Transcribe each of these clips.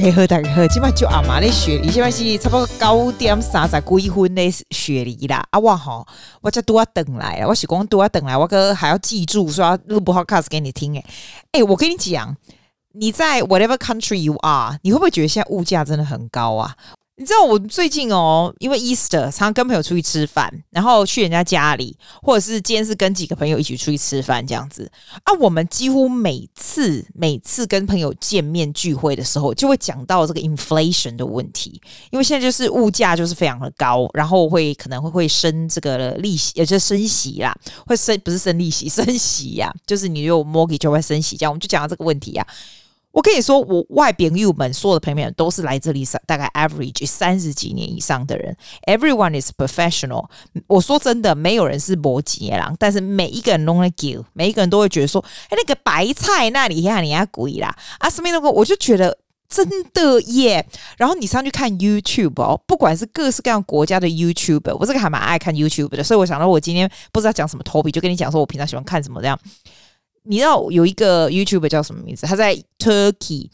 家好，大家好，今晚就阿妈的雪梨，今晚是差不多九点三十几分的雪梨啦。啊，我吼，我才拄啊等来啊，我是讲拄啊等来，我哥还要记住说录 podcast 给你听诶。哎，我跟你讲，你在 whatever country you are，你会不会觉得现在物价真的很高啊？你知道我最近哦，因为 Easter 常跟朋友出去吃饭，然后去人家家里，或者是今天是跟几个朋友一起出去吃饭这样子啊。我们几乎每次每次跟朋友见面聚会的时候，就会讲到这个 inflation 的问题，因为现在就是物价就是非常的高，然后会可能会会升这个利息，也就是升息啦，会升不是升利息，升息呀，就是你有 mortgage 就会升息，这样我们就讲到这个问题呀。我跟你说，我外边友们所有的朋友们都是来这里大概 average 三十几年以上的人。Everyone is professional。我说真的，没有人是摩羯啦，但是每一个人都会给，每一个人都会觉得说，哎，那个白菜那里呀，你要贵啦啊，什么那个，我就觉得真的耶。然后你上去看 YouTube 哦，不管是各式各样国家的 YouTube，我这个还蛮爱看 YouTube 的，所以我想到我今天不知道讲什么 topic，就跟你讲说我平常喜欢看什么这样。你知道有一个 YouTube 叫什么名字？他在 Turkey，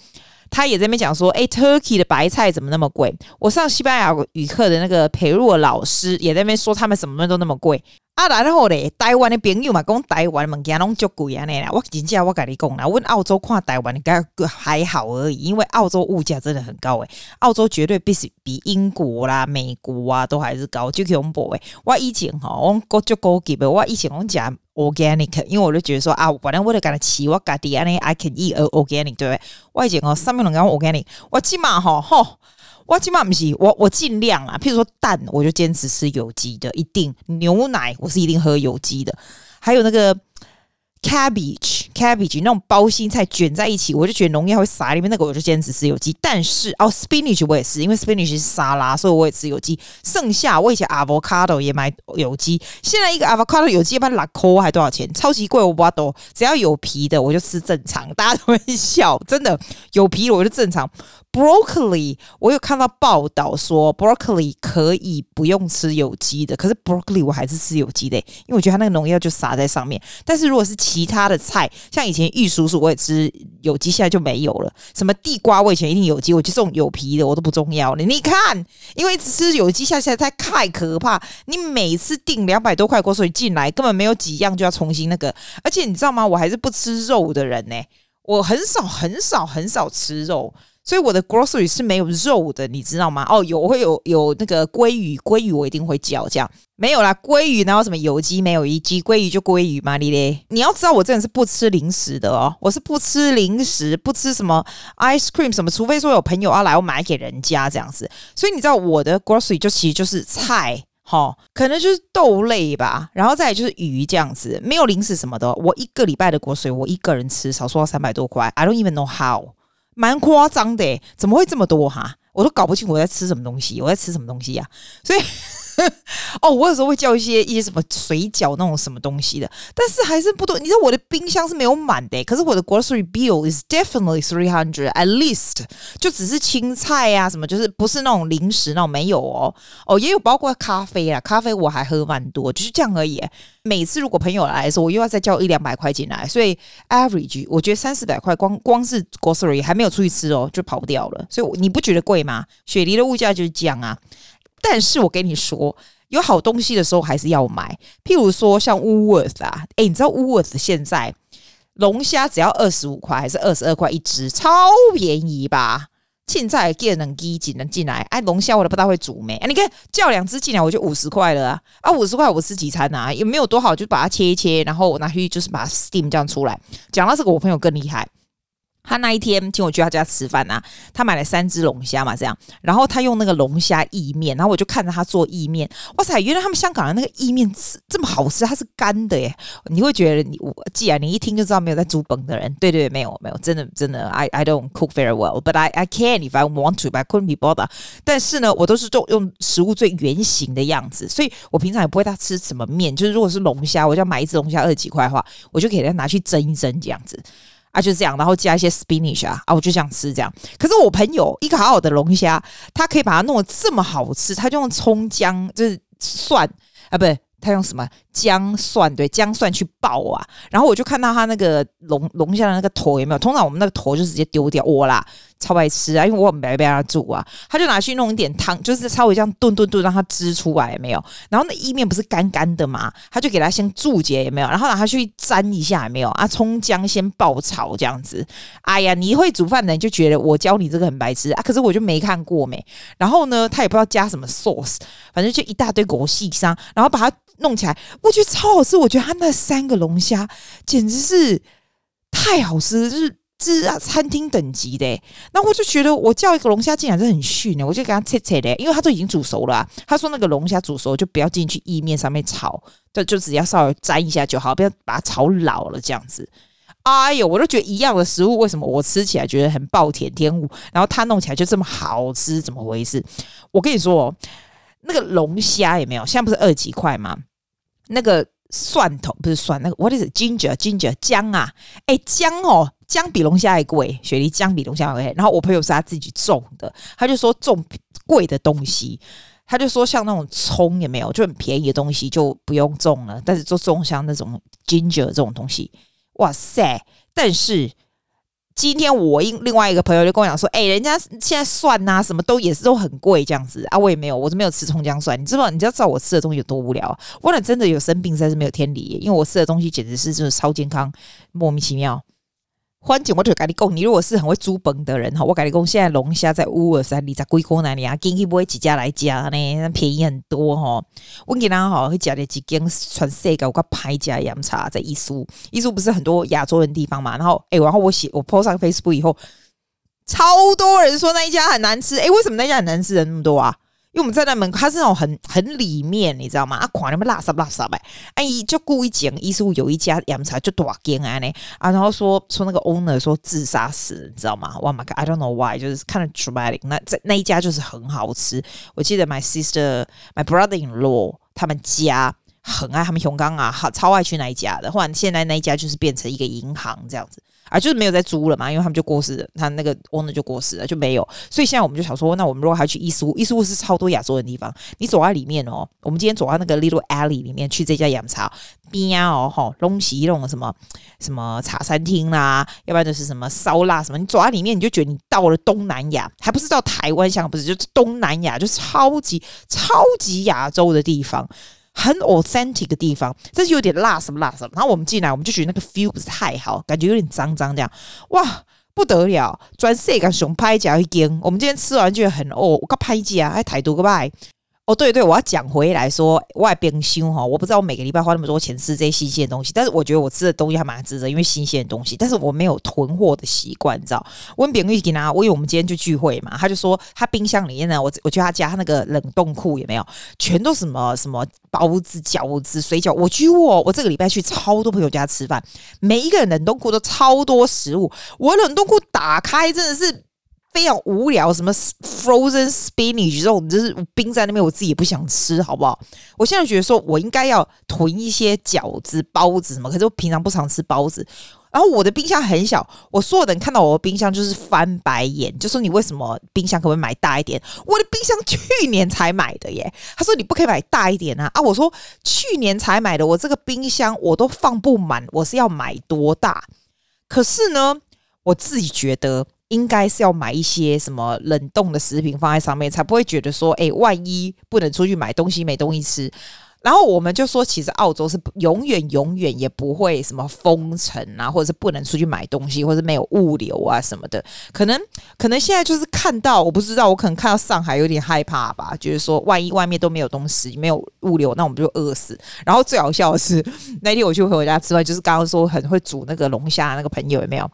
他也在那边讲说，哎，Turkey 的白菜怎么那么贵？我上西班牙语课的那个培若老师也在那边说，他们什么东西都那么贵。啊，然后咧，台湾的朋友嘛，讲台湾物件拢足贵安尼啦。我真正我跟你讲啦，阮澳洲看台湾应该还好而已，因为澳洲物价真的很高诶。澳洲绝对比比英国啦、美国啊都还是高，就恐怖诶。我以前吼，我国足高级诶，我以前我讲 organic，因为我就觉得说啊，反正我得干它饲我家己安尼，I can eat organic，对不对？我以前哦，上面拢讲 organic，我起码吼吼。我起码不是我，我尽量啊。譬如说蛋，我就坚持吃有机的，一定牛奶我是一定喝有机的，还有那个。Cabbage，cabbage 那种包心菜卷在一起，我就觉得农药会撒里面。那个我就坚持吃有机。但是哦，spinach 我也是，因为 spinach 是沙拉，所以我也吃有机。剩下我以前 avocado 也买有机。现在一个 avocado 有机一般六块还多少钱？超级贵，我不知道。只要有皮的我就吃正常，大家都会笑。真的有皮我就正常。broccoli 我有看到报道说 broccoli 可以不用吃有机的，可是 broccoli 我还是吃有机的，因为我觉得它那个农药就撒在上面。但是如果是其他的菜，像以前玉蜀黍我也吃有机，现在就没有了。什么地瓜我以前一定有机，我就这种有皮的我都不重要了。你看，因为吃有机下现在太可怕，你每次订两百多块锅所以进来，根本没有几样就要重新那个。而且你知道吗？我还是不吃肉的人呢，我很少很少很少吃肉。所以我的 grocery 是没有肉的，你知道吗？哦，有我会有有那个鲑鱼，鲑鱼我一定会叫这样。没有啦，鲑鱼然后什么有机没有有机？鲑鱼就鲑鱼嘛，你嘞？你要知道我这人是不吃零食的哦，我是不吃零食，不吃什么 ice cream 什么，除非说有朋友要来，我买给人家这样子。所以你知道我的 grocery 就其实就是菜，哈、可能就是豆类吧，然后再来就是鱼这样子，没有零食什么的。我一个礼拜的 grocery 我一个人吃，少说要三百多块，I don't even know how。蛮夸张的，怎么会这么多哈？我都搞不清我在吃什么东西，我在吃什么东西呀？所以。哦，我有时候会叫一些一些什么水饺那种什么东西的，但是还是不多。你知道我的冰箱是没有满的，可是我的 grocery bill is definitely three hundred at least，就只是青菜啊什么，就是不是那种零食那种没有哦哦，也有包括咖啡啊，咖啡我还喝蛮多，就是这样而已。每次如果朋友来的时候，我又要再交一两百块进来，所以 average 我觉得三四百块光光是 grocery 还没有出去吃哦，就跑不掉了。所以你不觉得贵吗？雪梨的物价就是这样啊。但是我跟你说，有好东西的时候还是要买。譬如说像 Woolworth 啊，诶，你知道 Woolworth 现在龙虾只要二十五块还是二十二块一只，超便宜吧？现在给能机只能进来，哎，龙虾我都不大会煮没。哎，你看叫两只进来我就五十块了啊！啊，五十块我吃几餐啊？也没有多好，就把它切一切，然后我拿去就是把它 steam 这样出来。讲到这个，我朋友更厉害。他那一天请我去他家吃饭啊，他买了三只龙虾嘛，这样，然后他用那个龙虾意面，然后我就看着他做意面，哇塞，原来他们香港的那个意面这么好吃，它是干的耶，你会觉得你我既然你一听就知道没有在煮本的人，对对，没有没有，真的真的，I I don't cook very well，but I I can if I want to，but couldn't be bothered。但是呢，我都是用用食物最原型的样子，所以我平常也不会他吃什么面，就是如果是龙虾，我就要买一只龙虾二十几块的话，我就给他拿去蒸一蒸这样子。啊，就这样，然后加一些 spinach 啊，啊，我就想吃这样。可是我朋友一个好好的龙虾，他可以把它弄得这么好吃，他就用葱姜，就是蒜啊，不是，他用什么姜蒜？对，姜蒜去爆啊。然后我就看到他那个龙龙虾的那个头有没有？通常我们那个头就直接丢掉，我啦，超爱吃啊，因为我很白白让他煮啊，他就拿去弄一点汤，就是稍微这样炖炖炖，让它汁出来没有？然后那意面不是干干的嘛，他就给他先注解有没有？然后让他去沾一下有没有？啊，葱姜先爆炒这样子。哎呀，你会煮饭的人就觉得我教你这个很白痴啊，可是我就没看过没。然后呢，他也不知道加什么 sauce，反正就一大堆狗细沙，然后把它弄起来，我觉得超好吃。我觉得他那三个龙虾简直是太好吃，就是。是啊，餐厅等级的，那我就觉得我叫一个龙虾进来是很逊的，我就给他切切的，因为他都已经煮熟了啊。他说那个龙虾煮熟就不要进去意面上面炒，就就只要稍微沾一下就好，不要把它炒老了这样子。哎呦，我都觉得一样的食物，为什么我吃起来觉得很暴殄天物，然后他弄起来就这么好吃，怎么回事？我跟你说哦，那个龙虾有没有？现在不是二十几块吗？那个蒜头不是蒜，那个 what is it? ginger ginger 姜啊？哎，姜哦。姜比龙虾还贵，雪梨姜比龙虾还贵。然后我朋友是他自己种的，他就说种贵的东西，他就说像那种葱也没有，就很便宜的东西就不用种了。但是就种像那种 ginger 这种东西，哇塞！但是今天我另另外一个朋友就跟我讲说，哎、人家现在蒜、啊、什么都也是都很贵这样子啊，我也没有，我是没有吃葱姜蒜。你知道你知道知道我吃的东西有多无聊啊？我那真的有生病，实在是没有天理，因为我吃的东西简直是就是超健康，莫名其妙。欢景，我就跟你讲，你如果是很会煮本的人哈，我跟你讲，现在龙虾在乌尔山你，在贵国那里啊，经济不会几家来加呢，便宜很多哈。我给他哈会加的几间全世界我个牌家洋茶在伊苏，伊苏不是很多亚洲人地方嘛，然后哎、然后我写我 po 上 Facebook 以后，超多人说那一家很难吃，哎、欸，为什么那家很难吃人那么多啊？因为我们站在门口，它是那种很很里面，你知道吗？啊，狂那么垃圾垃圾呗！哎，就故意讲，意思有一家洋茶就大间啊呢啊，然后说说那个 owner 说自杀死，你知道吗？哇妈个，I don't know why，就是看了 dramatic。那在那一家就是很好吃，我记得 my sister my brother in law 他们家很爱他们熊刚啊，好超爱去那一家的。后来现在那一家就是变成一个银行这样子。啊，就是没有在租了嘛，因为他们就过世了，他那个 owner 就过世了，就没有。所以现在我们就想说，那我们如果还去伊苏，伊苏是超多亚洲的地方，你走在里面哦。我们今天走到那个 little alley 里面去这家洋茶边哦，吼，东西那种什么什么茶餐厅啦，要不然就是什么烧腊什么，你走在里面你就觉得你到了东南亚，还不是到台湾，香不是，就是东南亚，就超级超级亚洲的地方。很 authentic 的地方，这是有点辣什么辣什么。然后我们进来，我们就觉得那个 feel 不是太好，感觉有点脏脏这样。哇，不得了！专设个熊拍脚一根，我们今天吃完觉得很饿，我个拍甲还太多个拜。哦，对对，我要讲回来说，外边修哈，我不知道我每个礼拜花那么多钱吃这些新鲜的东西，但是我觉得我吃的东西还蛮值得，因为新鲜的东西。但是我没有囤货的习惯，你知道？温炳玉给他，我以为我们今天就聚会嘛，他就说他冰箱里面呢，我我去他家，他那个冷冻库有没有？全都什么什么包子、饺子、水饺。我去我我这个礼拜去超多朋友家吃饭，每一个人冷冻库都超多食物，我冷冻库打开真的是。非常无聊，什么 frozen spinach 这种，就是冰在那边，我自己也不想吃，好不好？我现在觉得说，我应该要囤一些饺子、包子什么，可是我平常不常吃包子。然后我的冰箱很小，我所有人看到我的冰箱就是翻白眼，就说你为什么冰箱可不可以买大一点？我的冰箱去年才买的耶，他说你不可以买大一点啊啊！我说去年才买的，我这个冰箱我都放不满，我是要买多大？可是呢，我自己觉得。应该是要买一些什么冷冻的食品放在上面，才不会觉得说，哎，万一不能出去买东西，没东西吃。然后我们就说，其实澳洲是永远永远也不会什么封城啊，或者是不能出去买东西，或者是没有物流啊什么的。可能可能现在就是看到，我不知道，我可能看到上海有点害怕吧，就是说，万一外面都没有东西，没有物流，那我们就饿死。然后最好笑的是，那天我去回我家吃饭，就是刚刚说很会煮那个龙虾那个朋友有没有？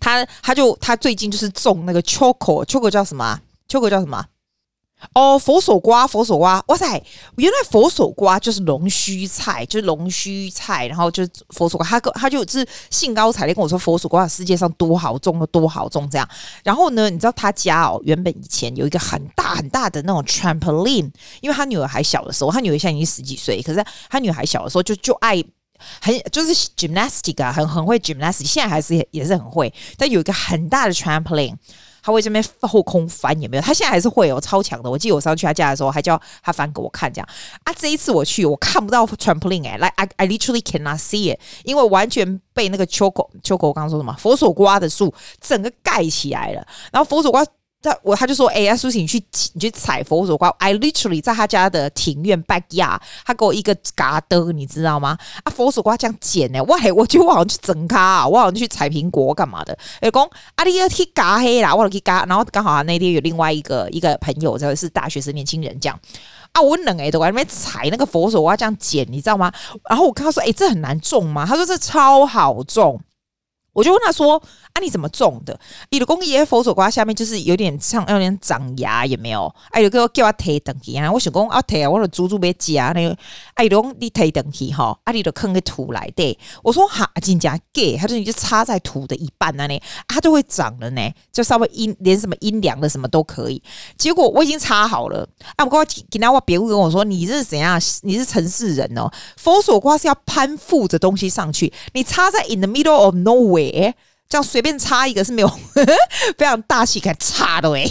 他他就他最近就是种那个 choco，choco 叫什么秋葵叫什么？哦，佛手瓜，佛手瓜，哇塞！原来佛手瓜就是龙须菜，就是龙须菜，然后就是佛手瓜。他他就就是兴高采烈跟我说，佛手瓜世界上多好种，有多好种这样。然后呢，你知道他家哦，原本以前有一个很大很大的那种 trampoline，因为他女儿还小的时候，他女儿现在已经十几岁，可是他女儿还小的时候就就爱。很就是 gymnastic 啊，很很会 gymnastic，现在还是也，是很会。但有一个很大的 trampoline，他会这边后空翻，有没有？他现在还是会有超强的。我记得我上次去他家的时候，还叫他翻给我看，这样啊。这一次我去，我看不到 trampoline 哎，like I I literally cannot see it，因为完全被那个秋口秋口我刚刚说什么佛手瓜的树整个盖起来了，然后佛手瓜。他我他就说，哎、欸，呀，苏醒，你去你去采佛手瓜。I literally 在他家的庭院掰呀他给我一个嘎的，你知道吗？啊，佛手瓜这样捡呢，我我就我好像去整咖，我好像去采苹果干嘛的？哎，讲啊，你要去嘎黑啦，我去嘎，然后刚好啊那天有另外一个一个朋友，就是大学生年轻人，这样啊，我冷哎，都在那边采那个佛手瓜这样捡，你知道吗？然后我跟他说，哎、这很难种吗？他说这超好种。我就问他说：“啊，你怎么种的？你的工业佛手瓜下面就是有点像有点长芽，有没有？哎，有个叫我提等去啊！我想讲啊，提啊，我的猪猪别夹那个。哎，龙你提等去哈，啊，你的坑个土来对。我说哈，真假给，他说你就插在土的一半那里，它就会长了呢，就稍微阴连什么阴凉的什么都可以。结果我已经插好了，啊，我跟我给那我别人跟我说，你是怎样？你是城市人哦？佛手瓜是要攀附着东西上去，你插在 in the middle of nowhere。诶，这样随便插一个是没有非常大气感插的诶。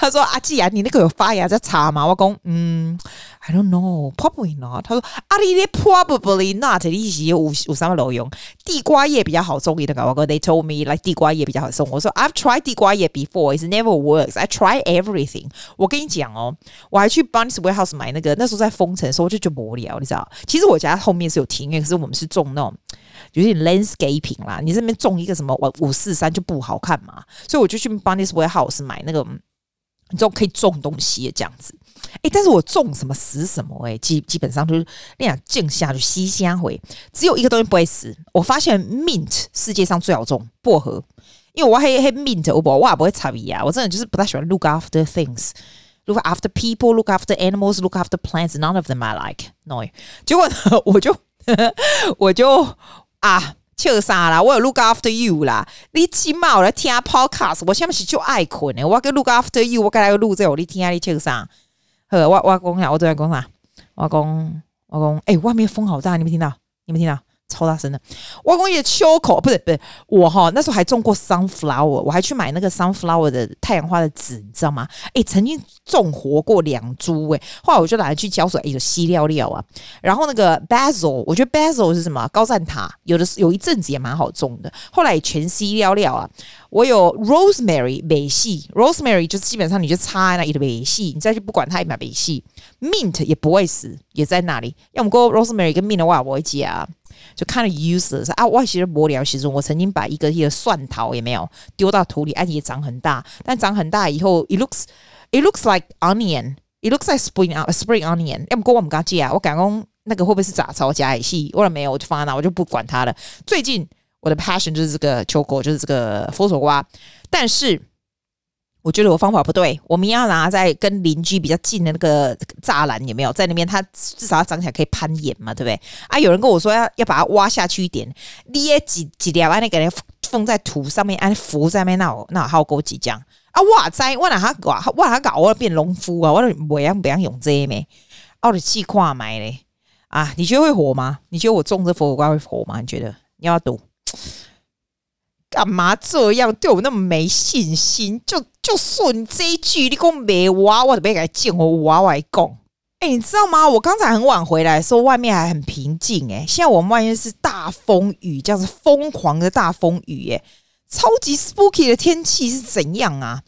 他说：“阿季啊，你那个有发芽在插吗？”我讲：“嗯，I don't know, probably not。”他说：“阿里咧，probably not。”你是有有什么路用？地瓜叶比较好种一点。我讲：“They told me like 地瓜叶比较好种。”我说：“I've tried 地瓜叶 before, it's never works. I try everything。”我跟你讲哦，我还去 Barnes Warehouse 买那个，那时候在封城的时候，我就觉得无聊，你知道？其实我家后面是有庭院，可是我们是种那种。有点 landscaping 啦，你这边种一个什么五五四三就不好看嘛，所以我就去 Bunnys Warehouse 买那个，你知道可以种东西的这样子。哎、但是我种什么死什么哎、基基本上就是那样静下就吸香回，只有一个东西不会死。我发现 mint 世界上最好种薄荷，因为我黑黑 mint 我不我也不会插鼻啊，我真的就是不太喜欢 look after things，look after people，look after animals，look after plants，none of them I like no。结果呢，我就 我就。啊，笑啥啦？我有 look after you 啦。你起码我来听 podcast，我下面是就爱困诶。我跟 look after you，我跟来录这，我你听下你笑啥？呵，我我讲啥，我都在讲啥？我讲我讲，哎、外面风好大，你没听到？你没听到？超大声的！我讲也秋口，不是不是我哈，那时候还种过 sunflower，我还去买那个 sunflower 的太阳花的籽，你知道吗？哎、曾经种活过两株哎，后来我就拿去浇水，哎、欸，有稀料料啊。然后那个 basil，我觉得 basil 是什么？高赞塔，有的有一阵子也蛮好种的，后来也全稀料料啊。我有 rosemary 美系，rosemary 就是基本上你就插在那里的美系，你再去不管它一买美系，mint 也不会死，也在那里。要么过 rosemary 跟 mint 的话，我会接啊。就看了 useless 啊！我其实无聊，其实我曾经把一个一个蒜头也没有丢到土里，而且也长很大。但长很大以后，it looks it looks like onion，it looks like spring spring onion。要么过我们家借啊，我感觉那个会不会是杂草加海系？我了没有，我就放在那，我就不管它了。最近我的 passion 就是这个秋果，就是这个佛手瓜，但是。我觉得我方法不对，我们要拿在跟邻居比较近的那个栅栏，有没有在那边？它至少要长起来可以攀岩嘛，对不对？啊，有人跟我说要要把它挖下去一点，你也几几条安尼给它放在土上面，安浮在那，那那好够几张啊！哇塞，我哪哈搞啊？我哪搞？我变农夫啊！我都不要不要用这没？我的气跨买嘞啊！你觉得会火吗？你觉得我种这佛手瓜会火吗？你觉得？你要赌？干嘛这样对我那么没信心？就就说你这一句，你讲没娃，我准备给他见我娃娃讲。哎，你知道吗？我刚才很晚回来说，外面还很平静。哎，现在我们外面是大风雨，这样子疯狂的大风雨。哎，超级 spooky 的天气是怎样啊？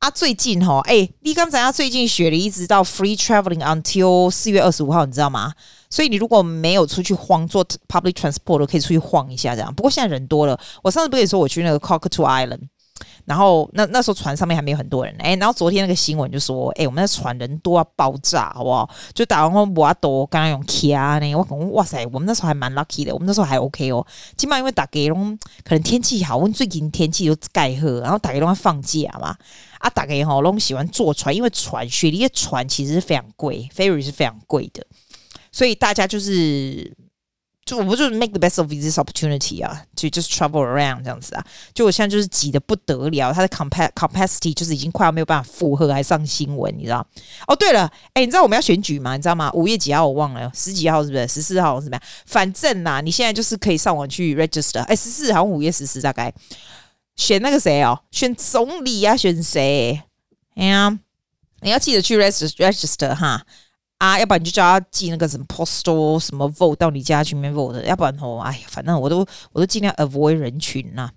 啊，最近哈，哎，你刚才啊，最近雪梨一直到 free traveling until 四月二十五号，你知道吗？所以你如果没有出去晃，坐 public transport 都可以出去晃一下，这样。不过现在人多了，我上次不是也说我去那个 Cockatoo Island，然后那那时候船上面还没有很多人，哎，然后昨天那个新闻就说，哎，我们那船人多要爆炸，好不好？就打完后瓦多刚刚用卡呢，我讲哇塞，我们那时候还蛮 lucky 的，我们那时候还 OK 哦。起码因为大家拢可能天气好，我们最近天气都盖好，然后大家拢要放假嘛，啊，大家哈拢喜欢坐船，因为船雪梨的船其实是非常贵，ferry 是非常贵的。所以大家就是，就我不就是 make the best of this opportunity 啊，就 just travel around 这样子啊。就我现在就是挤得不得了，它的 capacity capacity 就是已经快要没有办法负荷，还上新闻，你知道？哦，对了，哎，你知道我们要选举吗？你知道吗？五月几号我忘了，十几号是不是？十四号是怎么样？反正呐，你现在就是可以上网去 register。哎，十四好像五月十四大概。选那个谁哦，选总理啊，选谁？哎呀，你要记得去 register register 哈啊，要不然你就叫他寄那个什么 postal 什么 vote 到你家去面 vote，要不然哦，哎呀，反正我都我都尽量 avoid 人群呐。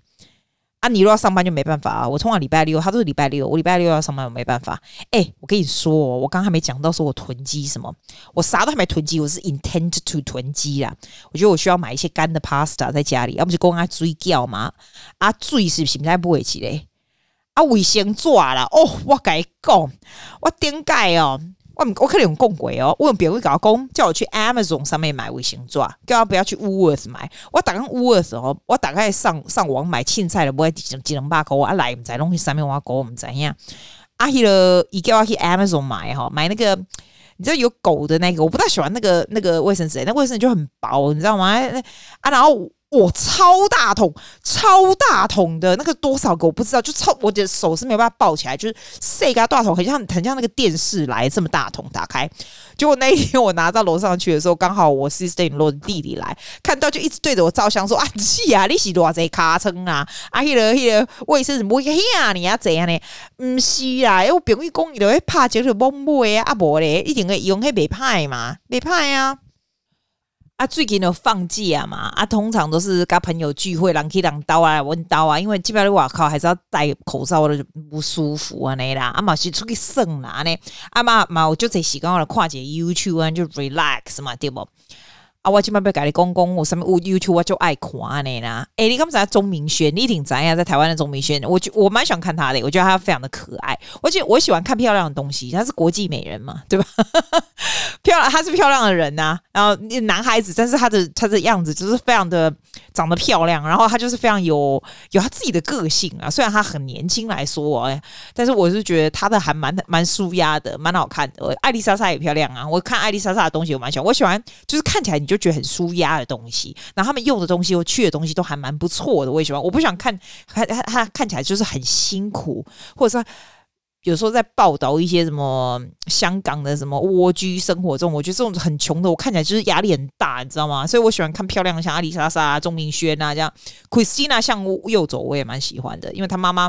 啊，你如果要上班就没办法啊。我通常礼拜六，他都是礼拜六，我礼拜六要上班，我没办法。哎、我跟你说，我刚刚还没讲到说我囤积什么，我啥都还没囤积，我是 intend to 囤积啦。我觉得我需要买一些干的 pasta 在家里，要不就公阿追叫嘛。啊，水是不是在不会起嘞？啊，卫生纸啦，哦，我跟你讲，我点解哦？我我可能用共轨哦，我用别位搞工叫我去 Amazon 上面买卫生纸，叫他不要去 Worth 买。我打开 Woolworth 哦，我打开上上网买青菜的，不会几几两百块，我来唔知东西上面我搞我唔知样。啊，迄个伊叫我去 Amazon 买哈，买那个你知道有狗的那个，我不太喜欢那个那个卫生纸，那卫生纸就很薄，你知道吗？啊，然后。我、超大桶，超大桶的那个多少个我不知道，就超我的手是没有办法抱起来，就是这个大桶很像很像那个电视来这么大桶打开，结果那一天我拿到楼上去的时候，刚好我 sister-in-law 的弟弟来看到，就一直对着我照相说啊，是啊，你是偌济卡称啊，啊，迄、那个迄、那个卫生纸不会啊，你要怎样呢？唔是啊，因为我朋友讲伊就会怕就是摸摸啊，啊无咧，一定会用迄袂歹嘛，袂歹啊。啊，最近都放假嘛，啊，通常都是甲朋友聚会，人去人刀啊，问刀啊，因为基本上我靠还是要戴口罩我，就不舒服安尼啦，啊嘛是出去耍啦呢，啊嘛嘛我就在习惯我的跨界 YouTube 啊，就 relax 嘛，对不？啊，我今麦要跟你讲讲，我什么我 YouTube 我就爱看呢啦。诶、你刚才钟明轩，你挺怎样？在台湾的钟明轩，我觉我蛮喜欢看他的，我觉得他非常的可爱。而且我喜欢看漂亮的东西，他是国际美人嘛，对吧？漂亮，他是漂亮的人呐、然后男孩子，但是他的他的样子就是非常的长得漂亮。然后他就是非常有有他自己的个性啊。虽然他很年轻来说，哎，但是我是觉得他的还蛮蛮舒压的，蛮好看的。艾丽莎莎也漂亮啊，我看艾丽莎莎的东西我蛮喜欢。我喜欢就是看起来你就。就觉得很舒压的东西，然后他们用的东西、又去的东西都还蛮不错的。我也喜欢，我不想看，他他他看起来就是很辛苦，或者说有时候在报道一些什么香港的什么蜗居生活中，我觉得这种很穷的，我看起来就是压力很大，你知道吗？所以我喜欢看漂亮的，像阿里莎莎、钟明轩啊这样，Christina 向右走，我也蛮喜欢的，因为他妈妈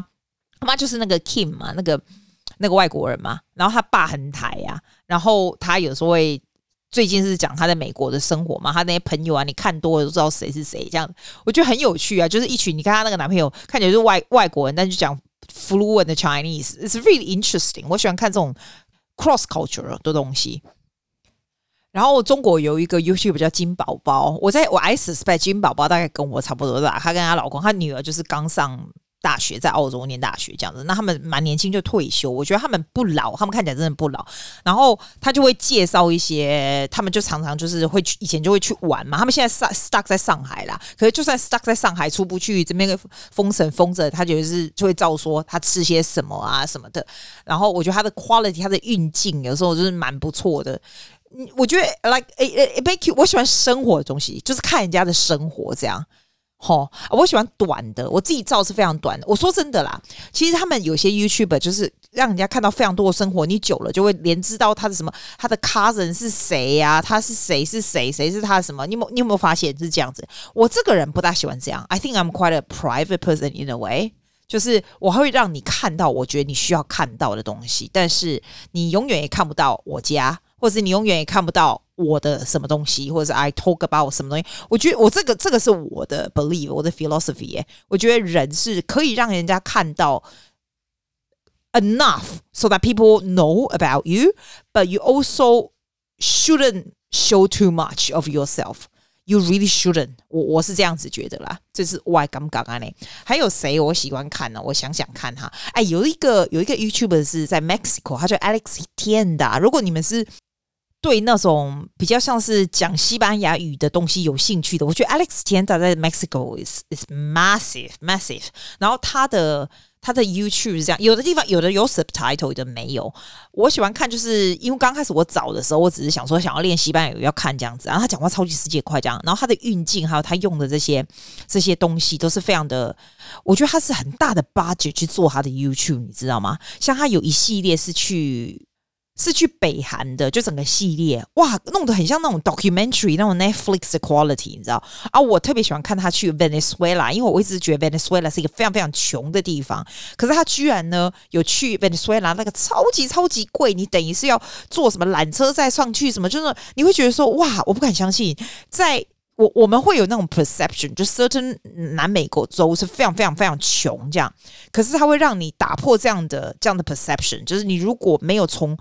他妈就是那个 Kim 嘛，那个那个外国人嘛，然后他爸很台呀、然后他有时候会。最近是讲他在美国的生活嘛，他那些朋友啊，你看多了都知道谁是谁，这样我觉得很有趣啊。就是一群，你看他那个男朋友看起来就是外外国人，但是讲 fluent 的 Chinese，it's really interesting。我喜欢看这种 cross culture 的东西。然后中国有一个 YouTube 叫金宝宝，我在我 I suspect 金宝宝大概跟我差不多大，她跟她老公，她女儿就是刚上。大学在澳洲念大学这样子，那他们蛮年轻就退休，我觉得他们不老，他们看起来真的不老。然后他就会介绍一些，他们就常常就是会去，以前就会去玩嘛。他们现在 stuck 在上海啦，可是就算 stuck 在上海出不去，这边封城封着，他就是就会照说他吃些什么啊什么的。然后我觉得他的 quality，他的运镜有时候就是蛮不错的。我觉得 like 诶诶，make you 我喜欢生活的东西，就是看人家的生活这样。吼，我喜欢短的，我自己照是非常短的。我说真的啦，其实他们有些 YouTube 就是让人家看到非常多的生活，你久了就会连知道他的什么，他的 cousin 是谁呀、他是谁是谁，谁是他什么？你有你有没有发现是这样子？我这个人不大喜欢这样。I think I'm quite a private person in a way，就是我会让你看到我觉得你需要看到的东西，但是你永远也看不到我家。或者你永远也看不到我的什么东西，或者是 I talk about 什么东西。我觉得我这个这个是我的 belief，我的 philosophy 耶。我觉得人是可以让人家看到 enough so that people know about you，but you also shouldn't show too much of yourself。You really shouldn't。我我是这样子觉得啦，这是我刚刚啊呢。还有谁我喜欢看呢？我想想看哈。哎，有一个有一个 YouTuber 是在 Mexico，他叫 Alex Tienda。如果你们是 对那种比较像是讲西班牙语的东西有兴趣的，我觉得 Alex Tienda 在 Mexico is is massive massive。然后他的他的 YouTube 是这样，有的地方有的有 subtitle，有的没有。我喜欢看，就是因为刚开始我找的时候，我只是想说想要练西班牙语要看这样子，然后他讲话超级世界快这样，然后他的运镜还有他用的这些这些东西都是非常的，我觉得他是很大的 budget 去做他的 YouTube，你知道吗？像他有一系列是去。是去北韩的，就整个系列哇，弄得很像那种 documentary 那种 Netflix 的 quality，你知道？啊，我特别喜欢看他去 Venezuela，因为我一直觉得 Venezuela 是一个非常非常穷的地方，可是他居然呢有去 Venezuela 那个超级超级贵，你等于是要坐什么缆车再上去，什么就是你会觉得说哇，我不敢相信，在我我们会有那种 perception，就 certain 南美国州是非常非常非常穷这样，可是它会让你打破这样的这样的 perception，就是你如果没有从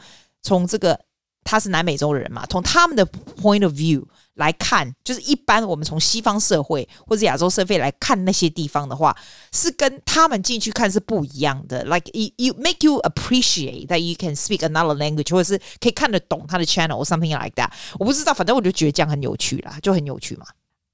从这个他是南美洲的人嘛，从他们的 point of view 来看，就是一般我们从西方社会或者亚洲社会来看那些地方的话，是跟他们进去看是不一样的。Like you, you make you appreciate that you can speak another language，或者是可以看得懂他的 channel or something like that。我不知道，反正我就觉得这样很有趣啦，就很有趣嘛。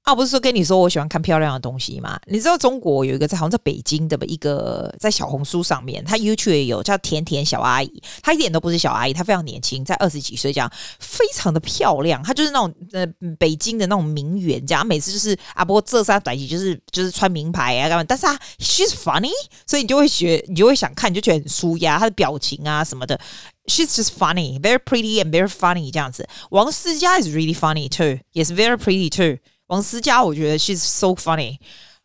啊，不是说跟你说我喜欢看漂亮的东西吗？你知道中国有一个在好像在北京的一个在小红书上面，他 YouTube 也有叫甜甜小阿姨，她一点都不是小阿姨，她非常年轻，在二十几岁这样，非常的漂亮。她就是那种呃北京的那种名媛，这样每次就是啊，不过这三短期就是就是穿名牌啊干嘛，但是她 she's funny，所以你就会学，你就会想看，你就觉得很舒压，她的表情啊什么的，she's just funny，very pretty and very funny 这样子。王思佳 is really funny too，也是 very pretty too。王思佳，我觉得 she's so funny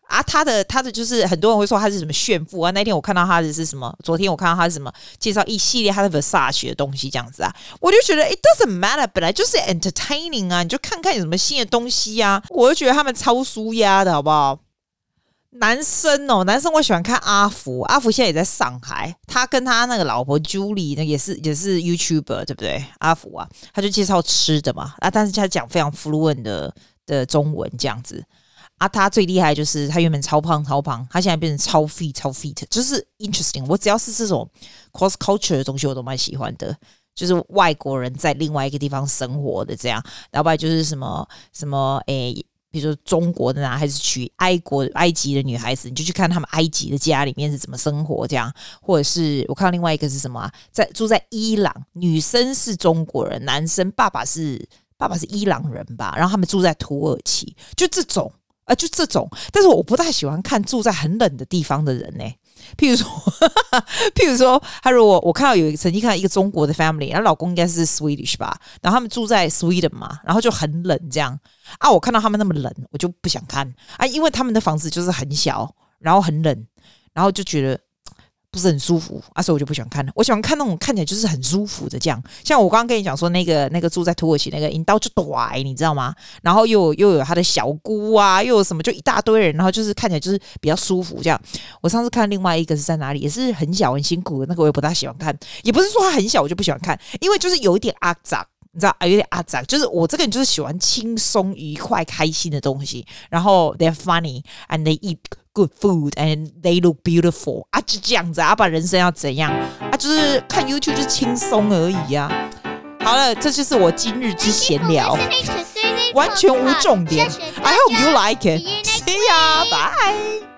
啊，他的他的就是很多人会说他是什么炫富啊。那天我看到他的是什么？昨天我看到他是什么？介绍一系列他的 Versace 的东西这样子啊，我就觉得 it doesn't matter，本来就是 entertaining 啊，你就看看有什么新的东西啊。我就觉得他们超舒压的好不好？男生哦，男生我喜欢看阿福，阿福现在也在上海，他跟他那个老婆 Julie 那也是也是 YouTuber 对不对？阿福啊，他就介绍吃的嘛啊，但是他讲非常 fluent 的。的中文这样子啊，他最厉害就是他原本超胖超胖，他现在变成超 fit 超 fit，就是 interesting。我只要是这种 cross culture 的东西，我都蛮喜欢的。就是外国人在另外一个地方生活的这样，要不然就是什么什么诶，比如说中国的男孩子娶埃国埃及的女孩子，你就去看他们埃及的家里面是怎么生活这样，或者是我看到另外一个是什么啊，在住在伊朗，女生是中国人，男生爸爸是。爸爸是伊朗人吧，然后他们住在土耳其，就这种，啊、呃，就这种。但是我不太喜欢看住在很冷的地方的人呢。譬如说，譬如说，他如果我看到有一个曾经看到一个中国的 family，然后老公应该是 Swedish 吧，然后他们住在 Sweden 嘛，然后就很冷这样啊。我看到他们那么冷，我就不想看啊，因为他们的房子就是很小，然后很冷，然后就觉得。不是很舒服啊，所以我就不喜欢看了。我喜欢看那种看起来就是很舒服的这样，像我刚刚跟你讲说那个那个住在土耳其那个引刀就短，你知道吗？然后又又有他的小姑啊，又有什么就一大堆人，然后就是看起来就是比较舒服这样。我上次看另外一个是在哪里，也是很小很辛苦的那个，我也不大喜欢看。也不是说他很小我就不喜欢看，因为就是有一点阿杂，你知道啊，有点阿杂，就是我这个人就是喜欢轻松愉快开心的东西。然后 they're funny and they eat。Good food and they look beautiful 啊，就这样子啊，把人生要怎样啊？就是看 YouTube 就轻松而已啊。好了，这就是我今日之闲聊，完全无重点。I hope you like it. See ya, bye.